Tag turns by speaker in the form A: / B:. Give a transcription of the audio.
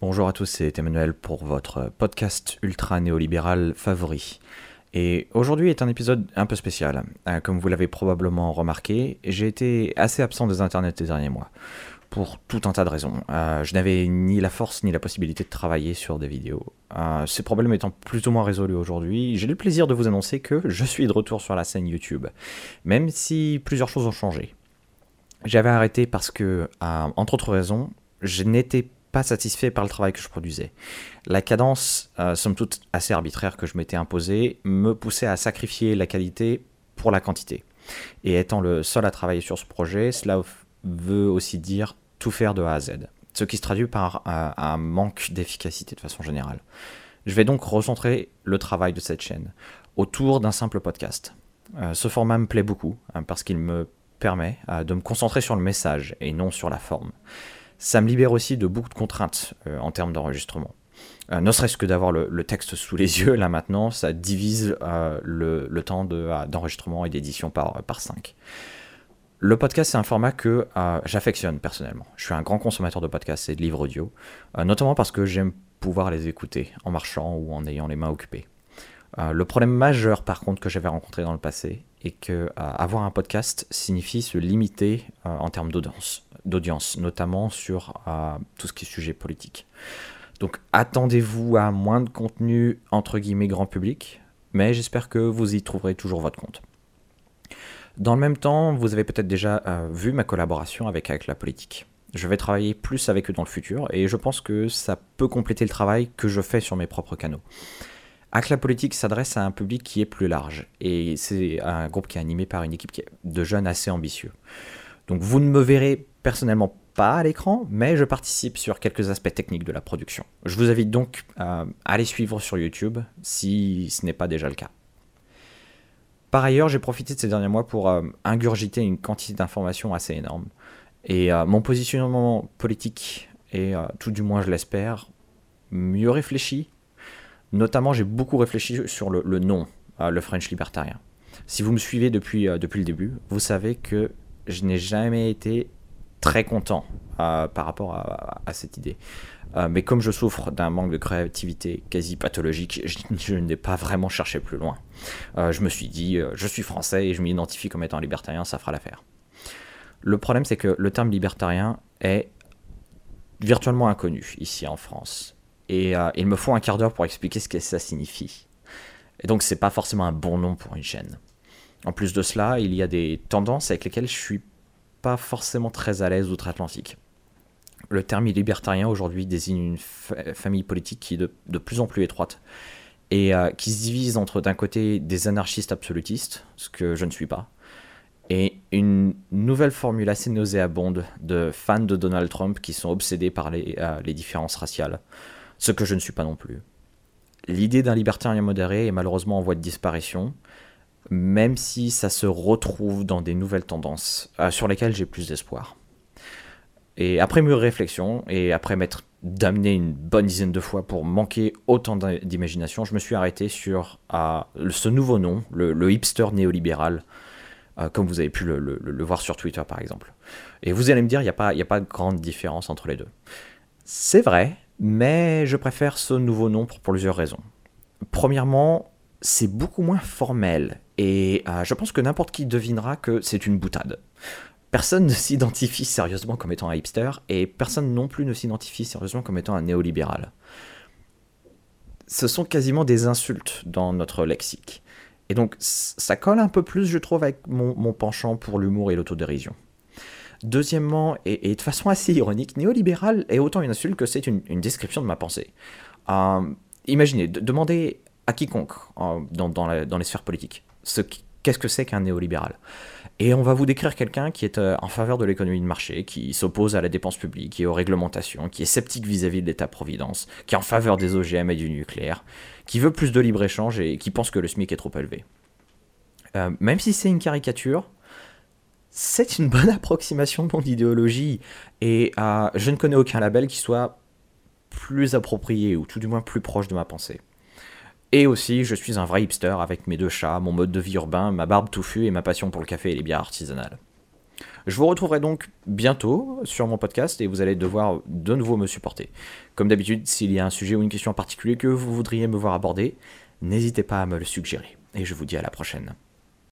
A: Bonjour à tous, c'est Emmanuel pour votre podcast ultra néolibéral favori. Et aujourd'hui est un épisode un peu spécial. Euh, comme vous l'avez probablement remarqué, j'ai été assez absent des internets ces derniers mois. Pour tout un tas de raisons. Euh, je n'avais ni la force ni la possibilité de travailler sur des vidéos. Euh, ces problèmes étant plus ou moins résolus aujourd'hui, j'ai le plaisir de vous annoncer que je suis de retour sur la scène YouTube. Même si plusieurs choses ont changé. J'avais arrêté parce que, entre autres raisons, je n'étais pas satisfait par le travail que je produisais. La cadence, euh, somme toute assez arbitraire que je m'étais imposée, me poussait à sacrifier la qualité pour la quantité. Et étant le seul à travailler sur ce projet, cela veut aussi dire tout faire de A à Z, ce qui se traduit par un, manque d'efficacité de façon générale. Je vais donc recentrer le travail de cette chaîne autour d'un simple podcast. Euh, ce format me plaît beaucoup hein, parce qu'il me permet euh, de me concentrer sur le message et non sur la forme ça me libère aussi de beaucoup de contraintes euh, en termes d'enregistrement. Euh, ne serait-ce que d'avoir le, texte sous les yeux, là maintenant, ça divise euh, le, temps d'enregistrement et d'édition par, par 5. Le podcast, c'est un format que j'affectionne personnellement. Je suis un grand consommateur de podcasts et de livres audio, notamment parce que j'aime pouvoir les écouter en marchant ou en ayant les mains occupées. Le problème majeur, par contre, que j'avais rencontré dans le passé, est que avoir un podcast signifie se limiter en termes d'audience notamment sur euh, tout ce qui est sujet politique. Donc attendez-vous à moins de contenu entre guillemets grand public, mais j'espère que vous y trouverez toujours votre compte. Dans le même temps, vous avez peut-être déjà euh, vu ma collaboration Avec la politique. Je vais travailler plus avec eux dans le futur et je pense que ça peut compléter le travail que je fais sur mes propres canaux. La politique s'adresse à un public qui est plus large et c'est un groupe qui est animé par une équipe de jeunes assez ambitieux. Donc vous ne me verrez personnellement pas à l'écran, mais je participe sur quelques aspects techniques de la production. Je vous invite donc à aller suivre sur YouTube si ce n'est pas déjà le cas. Par ailleurs, j'ai profité de ces derniers mois pour euh, ingurgiter une quantité d'informations assez énorme. Et euh, mon positionnement politique est, euh, tout du moins je l'espère, mieux réfléchi. Notamment, j'ai beaucoup réfléchi sur le, nom, le French libertarien. Si vous me suivez depuis, depuis le début, vous savez que je n'ai jamais été très content euh, par rapport à, cette idée. Euh, mais comme je souffre d'un manque de créativité quasi pathologique, je, n'ai pas vraiment cherché plus loin. Euh, je me suis dit, je suis français et je m'identifie comme étant libertarien, ça fera l'affaire. Le problème, c'est que le terme libertarien est virtuellement inconnu ici en France. Et il me faut un quart d'heure pour expliquer ce que ça signifie. Et donc, c'est pas forcément un bon nom pour une chaîne. En plus de cela, il y a des tendances avec lesquelles je suis pas forcément très à l'aise outre-Atlantique. Le terme libertarien aujourd'hui désigne une famille politique qui est de, plus en plus étroite et euh, qui se divise entre d'un côté des anarchistes absolutistes, ce que je ne suis pas, et une nouvelle formule assez nauséabonde de fans de Donald Trump qui sont obsédés par les, euh, les différences raciales, ce que je ne suis pas non plus. L'idée d'un libertarien modéré est malheureusement en voie de disparition, même si ça se retrouve dans des nouvelles tendances euh, sur lesquelles j'ai plus d'espoir. Et après mûre réflexion, et après m'être damné une bonne dizaine de fois pour manquer autant d'imagination, je me suis arrêté sur ce nouveau nom, le, hipster néolibéral, euh, comme vous avez pu le, voir sur Twitter par exemple. Et vous allez me dire, il n'y a, a pas de grande différence entre les deux. C'est vrai, mais je préfère ce nouveau nom pour plusieurs raisons. Premièrement, c'est beaucoup moins formel et euh, je pense que n'importe qui devinera que c'est une boutade. Personne ne s'identifie sérieusement comme étant un hipster et personne non plus ne s'identifie sérieusement comme étant un néolibéral. Ce sont quasiment des insultes dans notre lexique. Et donc ça colle un peu plus, je trouve, avec mon, penchant pour l'humour et l'autodérision. Deuxièmement, et, de façon assez ironique, néolibéral est autant une insulte que c'est une, description de ma pensée. Euh, imaginez, demandez à quiconque dans, les sphères politiques qu'est-ce que c'est qu'un néolibéral? Et on va vous décrire quelqu'un qui est euh, en faveur de l'économie de marché, qui s'oppose à la dépense publique et aux réglementations, qui est sceptique vis-à-vis de l'État-providence, qui est en faveur des OGM et du nucléaire, qui veut plus de libre-échange et qui pense que le SMIC est trop élevé. Euh, même si c'est une caricature, c'est une bonne approximation de mon idéologie. Et euh, je ne connais aucun label qui soit plus approprié, ou tout du moins plus proche de ma pensée. Et aussi, je suis un vrai hipster avec mes deux chats, mon mode de vie urbain, ma barbe touffue et ma passion pour le café et les bières artisanales. Je vous retrouverai donc bientôt sur mon podcast et vous allez devoir de nouveau me supporter. Comme d'habitude, s'il y a un sujet ou une question en particulier que vous voudriez me voir aborder, n'hésitez pas à me le suggérer. Et je vous dis à la prochaine.